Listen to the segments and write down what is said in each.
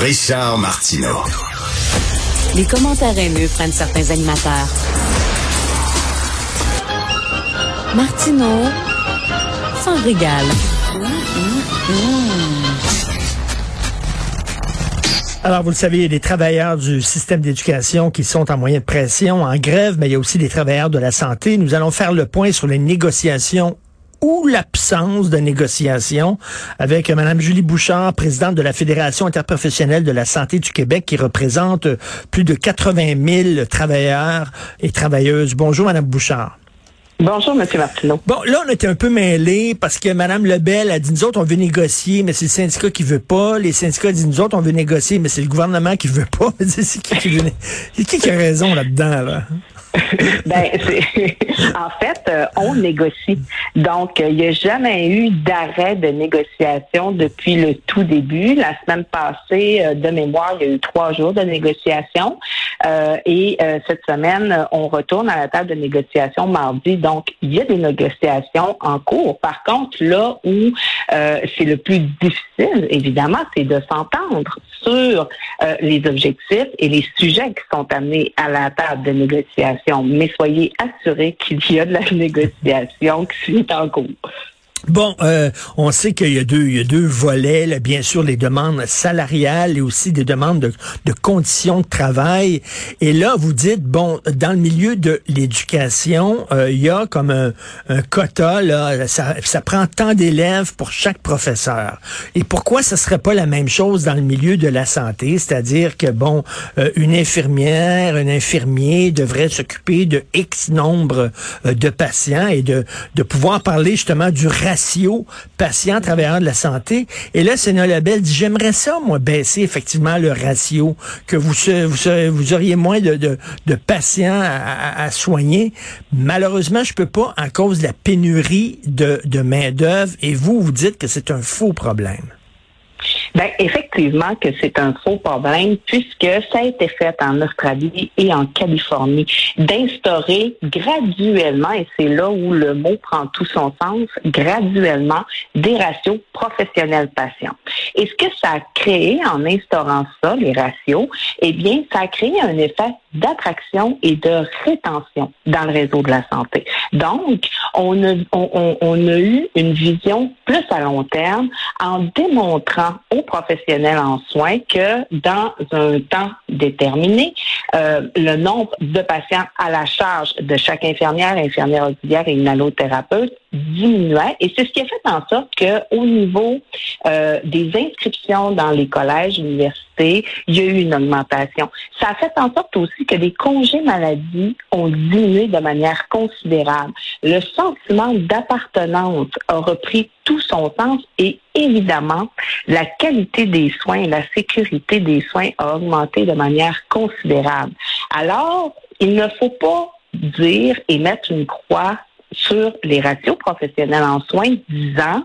Richard Martineau. Les commentaires haineux prennent certains animateurs. Martineau s'en régale. Alors, vous le savez, il y a des travailleurs du système d'éducation qui sont en moyenne de pression, en grève, mais il y a aussi des travailleurs de la santé. Nous allons faire le point sur les négociations ou l'absence de négociations avec Mme Julie Bouchard, présidente de la Fédération interprofessionnelle de la santé du Québec, qui représente plus de 80 000 travailleurs et travailleuses. Bonjour, Mme Bouchard. Bonjour, M. Martineau. Bon, là, on était un peu mêlés parce que Mme Lebel a dit, nous autres, on veut négocier, mais c'est le syndicat qui veut pas. Les syndicats disent, nous autres, on veut négocier, mais c'est le gouvernement qui veut pas. c'est qui qui, veut... qui qui a raison là-dedans, là? ben, en fait, euh, on négocie. Donc, il n'y a jamais eu d'arrêt de négociation depuis le tout début. La semaine passée, euh, de mémoire, il y a eu trois jours de négociation. Euh, et cette semaine, on retourne à la table de négociation mardi. Donc, il y a des négociations en cours. Par contre, là où c'est le plus difficile, évidemment, c'est de s'entendre sur les objectifs et les sujets qui sont amenés à la table de négociation mais soyez assurés qu'il y a de la négociation qui est en cours. Bon, euh, on sait qu'il y a deux, il y a deux volets, là, bien sûr, les demandes salariales et aussi des demandes de, de, conditions de travail. Et là, vous dites, bon, dans le milieu de l'éducation, euh, il y a comme un, un quota, là, ça, ça prend tant d'élèves pour chaque professeur. Et pourquoi ce serait pas la même chose dans le milieu de la santé, c'est-à-dire que bon, euh, une infirmière, un infirmier devrait s'occuper de X nombre de patients et de, de pouvoir parler justement du ratio patient-travailleur de la santé. Et là, Sénat Labelle dit, j'aimerais ça, moi, baisser effectivement le ratio, que vous, vous, vous auriez moins de, de, patients à, à, soigner. Malheureusement, je peux pas à cause de la pénurie de, de main-d'œuvre. Et vous, vous dites que c'est un faux problème. Ben, effectivement que c'est un faux problème puisque ça a été fait en Australie et en Californie d'instaurer graduellement, et c'est là où le mot prend tout son sens, graduellement des ratios professionnels patients. Et ce que ça a créé en instaurant ça, les ratios, eh bien, ça a créé un effet d'attraction et de rétention dans le réseau de la santé. Donc, on a, eu une vision plus à long terme en démontrant aux professionnels en soins que dans un temps déterminé, euh, le nombre de patients à la charge de chaque infirmière, infirmière auxiliaire et une allothérapeute diminuait. Et c'est ce qui a fait en sorte qu'au niveau euh, des inscriptions dans les collèges, universités, il y a eu une augmentation. Ça a fait en sorte aussi que les congés maladie ont diminué de manière considérable. Le sentiment d'appartenance a repris tout son sens et évidemment, la qualité des soins la sécurité des soins a augmenté de manière considérable. Alors, il ne faut pas dire et mettre une croix sur les ratios professionnels en soins disant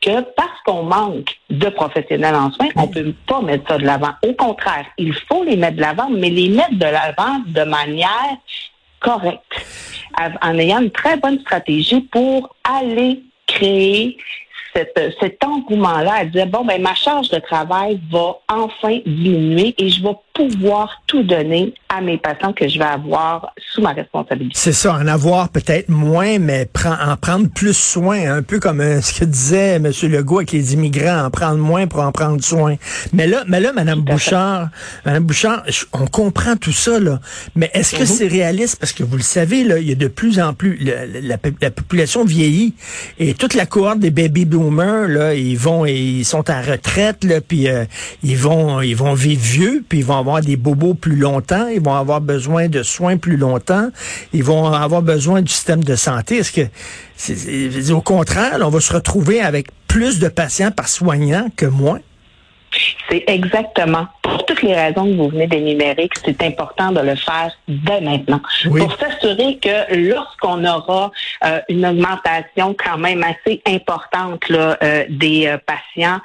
que parce qu'on manque de professionnels en soins, on peut pas mettre ça de l'avant. Au contraire, il faut les mettre de l'avant, mais les mettre de l'avant de manière correcte, en ayant une très bonne stratégie pour aller créer cet engouement-là à dire, bon, ben ma charge de travail va enfin diminuer et je vais pouvoir tout donner à mes patients que je vais avoir sous ma responsabilité. C'est ça, en avoir peut-être moins, mais en prendre plus soin, un peu comme euh, ce que disait M. Legault avec les immigrants, en prendre moins pour en prendre soin. Mais là, mais là, Mme Bouchard, Mme Bouchard, on comprend tout ça, là. Mais est-ce que mhm. c'est réaliste? Parce que vous le savez, là, il y a de plus en plus, la, population vieillit et toute la cohorte des baby boomers, là, ils vont, ils sont en retraite, là, puis euh, ils vont, ils vont vivre vieux, puis ils vont avoir des bobos plus longtemps, ils vont avoir besoin de soins plus longtemps, ils vont avoir besoin du système de santé. Est-ce que, au contraire, on va se retrouver avec plus de patients par soignant que moins? C'est exactement pour toutes les raisons que vous venez d'énumérer que c'est important de le faire dès maintenant. Pour s'assurer que lorsqu'on aura euh, une augmentation quand même assez importante là, euh, des euh, patients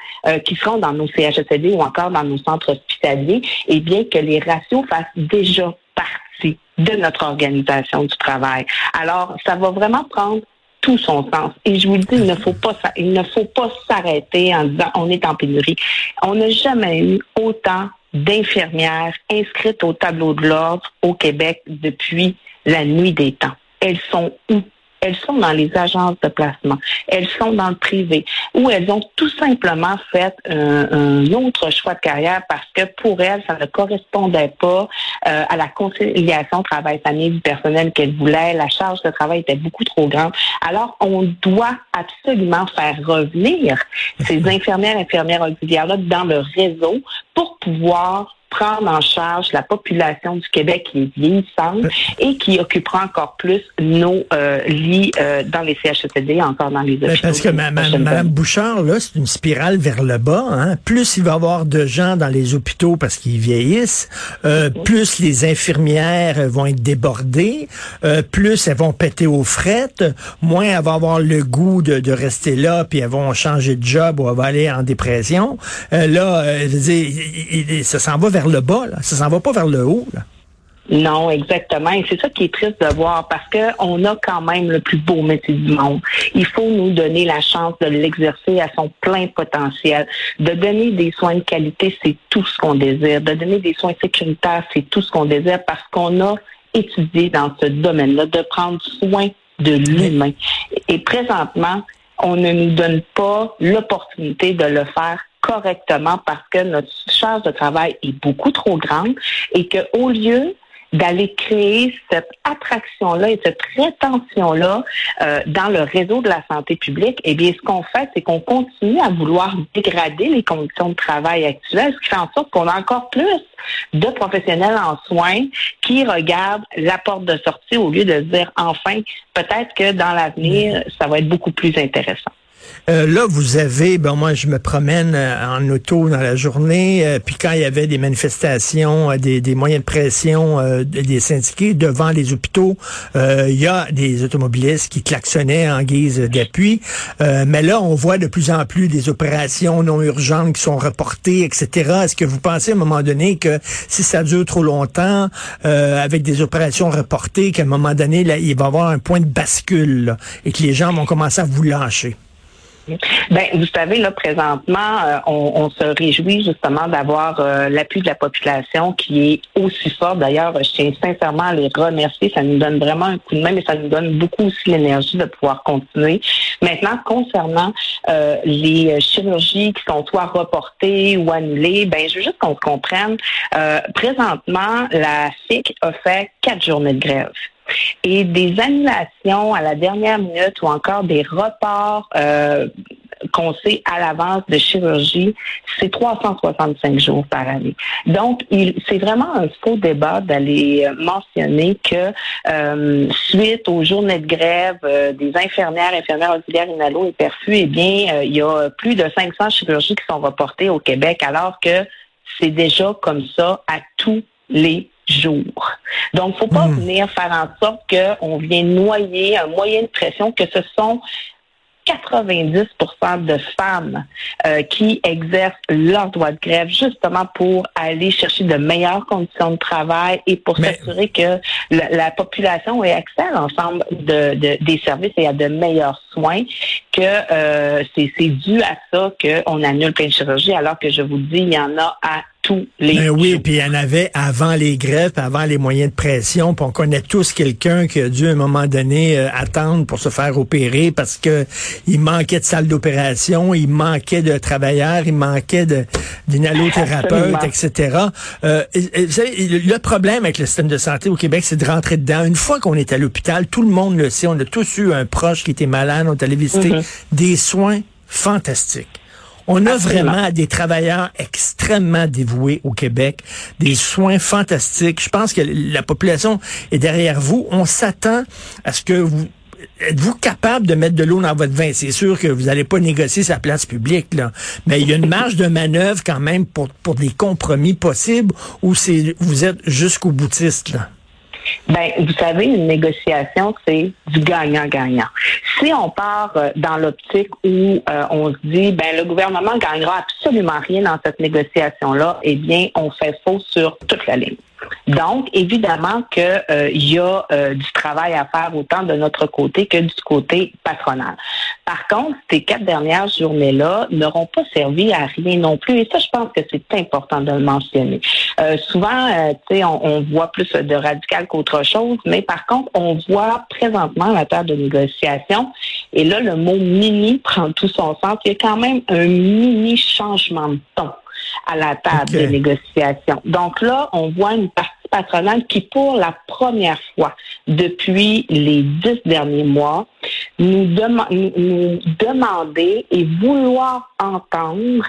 qui seront dans nos CHSLD ou encore dans nos centres hospitaliers, eh bien que les ratios fassent déjà partie de notre organisation du travail. Alors, ça va vraiment prendre tout son sens. Et je vous le dis, il ne faut pas, il ne faut pas s'arrêter en disant on est en pénurie. On n'a jamais eu autant d'infirmières inscrites au tableau de l'ordre au Québec depuis la nuit des temps. Elles sont où? Elles sont dans les agences de placement. Elles sont dans le privé. Ou elles ont tout simplement fait un, autre choix de carrière parce que pour elles, ça ne correspondait pas euh, à la conciliation travail-famille du personnel qu'elles voulaient. La charge de travail était beaucoup trop grande. Alors, on doit absolument faire revenir ces infirmières, infirmières auxiliaires-là dans le réseau pour pouvoir prendre en charge la population du Québec qui est vieillissante et qui occupera encore plus nos euh, lits euh, dans les CHSLD, encore dans les hôpitaux. parce que Mme Bouchard, là, c'est une spirale vers le bas. Hein? Plus il va y avoir de gens dans les hôpitaux parce qu'ils vieillissent, euh, plus les infirmières vont être débordées, plus elles vont péter aux frettes, moins elles vont avoir le goût de, de rester là, puis elles vont changer de job ou elles vont aller en dépression. là, ça s'en va vers vers le bas, là. ça s'en va pas vers le haut. Là. Non, exactement. Et c'est ça qui est triste de voir parce qu'on a quand même le plus beau métier du monde. Il faut nous donner la chance de l'exercer à son plein potentiel. De donner des soins de qualité, c'est tout ce qu'on désire. De donner des soins sécuritaires, c'est tout ce qu'on désire parce qu'on a étudié dans ce domaine-là, de prendre soin de l'humain. Et présentement, on ne nous donne pas l'opportunité de le faire correctement parce que notre charge de travail est beaucoup trop grande et qu'au lieu d'aller créer cette attraction-là et cette rétention-là euh, dans le réseau de la santé publique, eh bien, ce qu'on fait, c'est qu'on continue à vouloir dégrader les conditions de travail actuelles, ce qui fait en sorte qu'on a encore plus de professionnels en soins qui regardent la porte de sortie au lieu de dire, enfin, peut-être que dans l'avenir, ça va être beaucoup plus intéressant. Euh, là, vous avez, ben moi, je me promène euh, en auto dans la journée, euh, puis quand il y avait des manifestations, des, moyens de pression des syndiqués devant les hôpitaux, il y a des automobilistes qui klaxonnaient en guise d'appui. mais là, on voit de plus en plus des opérations non urgentes qui sont reportées, etc. Est-ce que vous pensez à un moment donné que si ça dure trop longtemps, avec des opérations reportées, qu'à un moment donné, là, il va y avoir un point de bascule et que les gens vont commencer à vous lâcher? Ben, vous savez, là, présentement, euh, on, se réjouit justement d'avoir euh, l'appui de la population qui est aussi fort. D'ailleurs, je tiens sincèrement à les remercier. Ça nous donne vraiment un coup de main, mais ça nous donne beaucoup aussi l'énergie de pouvoir continuer. Maintenant, concernant euh, les chirurgies qui sont soit reportées ou annulées, ben, je veux juste qu'on se comprenne. présentement, la FIC a fait quatre journées de grève et des annulations à la dernière minute ou encore des reports euh, qu'on sait à l'avance de chirurgie, c'est 365 jours par année. Donc, c'est vraiment un faux débat d'aller euh, mentionner que euh, suite aux journées de grève des infirmières, infirmières auxiliaires inhalo et perfus, eh bien, il y a plus de 500 chirurgies qui sont reportées au Québec, alors que c'est déjà comme ça à tous les jours. Donc, faut pas hmm. venir faire en sorte qu'on vient noyer un moyen de pression que ce sont 90% de femmes euh, qui exercent leur droit de grève justement pour aller chercher de meilleures conditions de travail et pour s'assurer que la, population ait accès à l'ensemble de, des services et à de meilleurs soins, que euh, c'est dû à ça qu'on annule plein de chirurgies, alors que je vous dis, il y en a à ben oui, puis il y en avait avant les grèves, avant les moyens de pression, puis on connaît tous quelqu'un qui a dû à un moment donné euh, attendre pour se faire opérer parce que il manquait de salle d'opération, il manquait de travailleurs, il manquait d'inhalothérapeutes, etc. Euh, le problème avec le système de santé au Québec, c'est de rentrer dedans. Une fois qu'on est à l'hôpital, tout le monde le sait, on a tous eu un proche qui était malade, on est allé visiter mm-hmm. des soins fantastiques. On a vraiment des travailleurs extrêmement dévoués au Québec, des soins fantastiques. Je pense que la population est derrière vous. On s'attend à ce que vous êtes-vous capable de mettre de l'eau dans votre vin? C'est sûr que vous n'allez pas négocier sa place publique, là. Mais il y a une marge de manœuvre quand même pour, pour des compromis possibles ou c'est vous êtes jusqu'au boutiste, là? Ben, vous savez, une négociation, c'est du gagnant-gagnant. Si on part euh, dans l'optique où euh, on se dit, ben, le gouvernement gagnera absolument rien dans cette négociation-là, eh bien, on fait faux sur toute la ligne. Donc, évidemment qu'il euh, y a euh, du travail à faire autant de notre côté que du côté patronal. Par contre, ces quatre dernières journées-là n'auront pas servi à rien non plus. Et ça, je pense que c'est important de le mentionner. Euh, souvent, sais, on, on, voit plus de radical qu'autre chose, mais par contre, on voit présentement la table de négociation. Et là, le mot mini prend tout son sens. Il y a quand même un mini changement de ton à la table de négociation. Donc là, on voit une partie patronale qui, pour la première fois depuis les dix derniers mois, nous, nous demander et vouloir entendre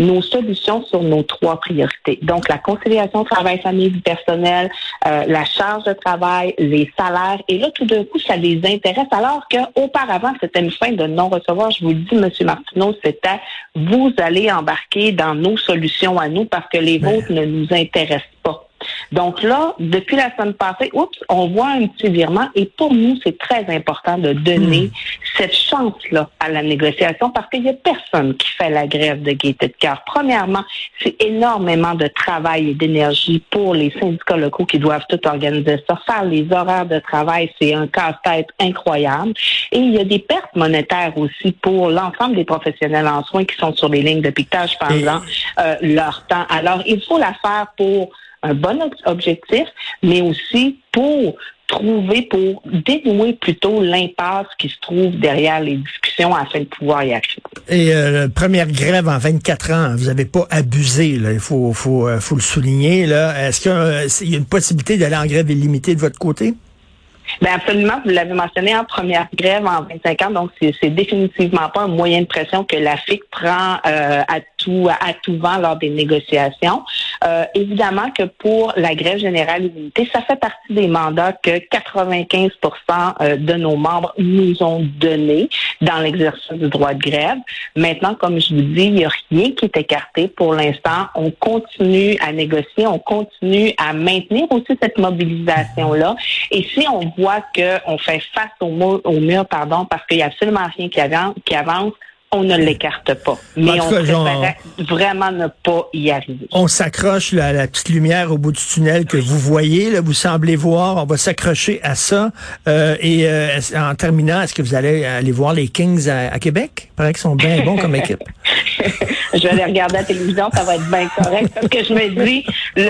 nos solutions sur nos trois priorités. Donc, la conciliation travail-famille du personnel, euh, la charge de travail, les salaires. Et là, tout d'un coup, ça les intéresse, alors qu'auparavant, c'était une fin de non-recevoir. Je vous le dis, M. Martineau, c'était vous allez embarquer dans nos solutions à nous parce que les vôtres ne nous intéressent pas. Donc là, depuis la semaine passée, oups, on voit un petit virement et pour nous, c'est très important de donner hmm. cette chance-là à la négociation parce qu'il n'y a personne qui fait la grève de gaieté de cœur. Premièrement, c'est énormément de travail et d'énergie pour les syndicats locaux qui doivent tout organiser ça. Faire les horaires de travail, c'est un casse-tête incroyable. Et il y a des pertes monétaires aussi pour l'ensemble des professionnels en soins qui sont sur les lignes de piquetage pendant euh, leur temps. Alors, il faut la faire pour un bon objectif, mais aussi pour trouver, pour dénouer plutôt l'impasse qui se trouve derrière les discussions afin de pouvoir y accéder. Et euh, première grève en 24 ans, vous n'avez pas abusé, là, il faut, faut, euh, faut le souligner. Est-ce qu'il y a une possibilité d'aller en grève illimitée de votre côté? Bien absolument, vous l'avez mentionné en première grève en 25 ans, donc c'est définitivement pas un moyen de pression que la FIC prend euh, à tout à tout vent lors des négociations. Euh, évidemment que pour la grève générale illimitée, ça fait partie des mandats que 95% euh, de nos membres nous ont donnés dans l'exercice du droit de grève. Maintenant, comme je vous dis, il n'y a rien qui est écarté pour l'instant. On continue à négocier, on continue à maintenir aussi cette mobilisation-là. Et si on voit qu'on fait face au mur, au mur pardon, parce qu'il n'y a absolument rien qui avance on ne l'écarte pas. Mais on préférait vraiment ne pas y arriver. On s'accroche à la petite lumière au bout du tunnel que vous voyez, là, vous semblez voir. On va s'accrocher à ça. Euh, et euh, en terminant, est-ce que vous allez aller voir les Kings à, Québec? Il paraît qu'ils sont bien bons comme équipe. je vais aller regarder la télévision, ça va être bien correct. Parce que je me dis,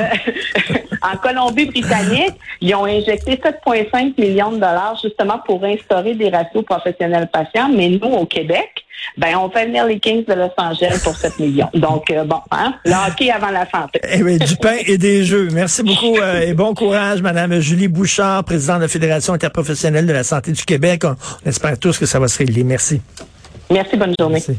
en Colombie-Britannique, ils ont injecté 7,5 millions de dollars justement pour instaurer des ratios professionnels patients. Mais nous, au Québec, ben, on fait venir les Kings de Los Angeles pour 7 millions. Donc, euh, bon, hein, le hockey avant la santé. Eh oui, du pain et des jeux. Merci beaucoup euh, et bon courage, Madame Julie Bouchard, présidente de la Fédération interprofessionnelle de la santé du Québec. On, espère tous que ça va se régler. Merci. Merci, bonne journée. Merci.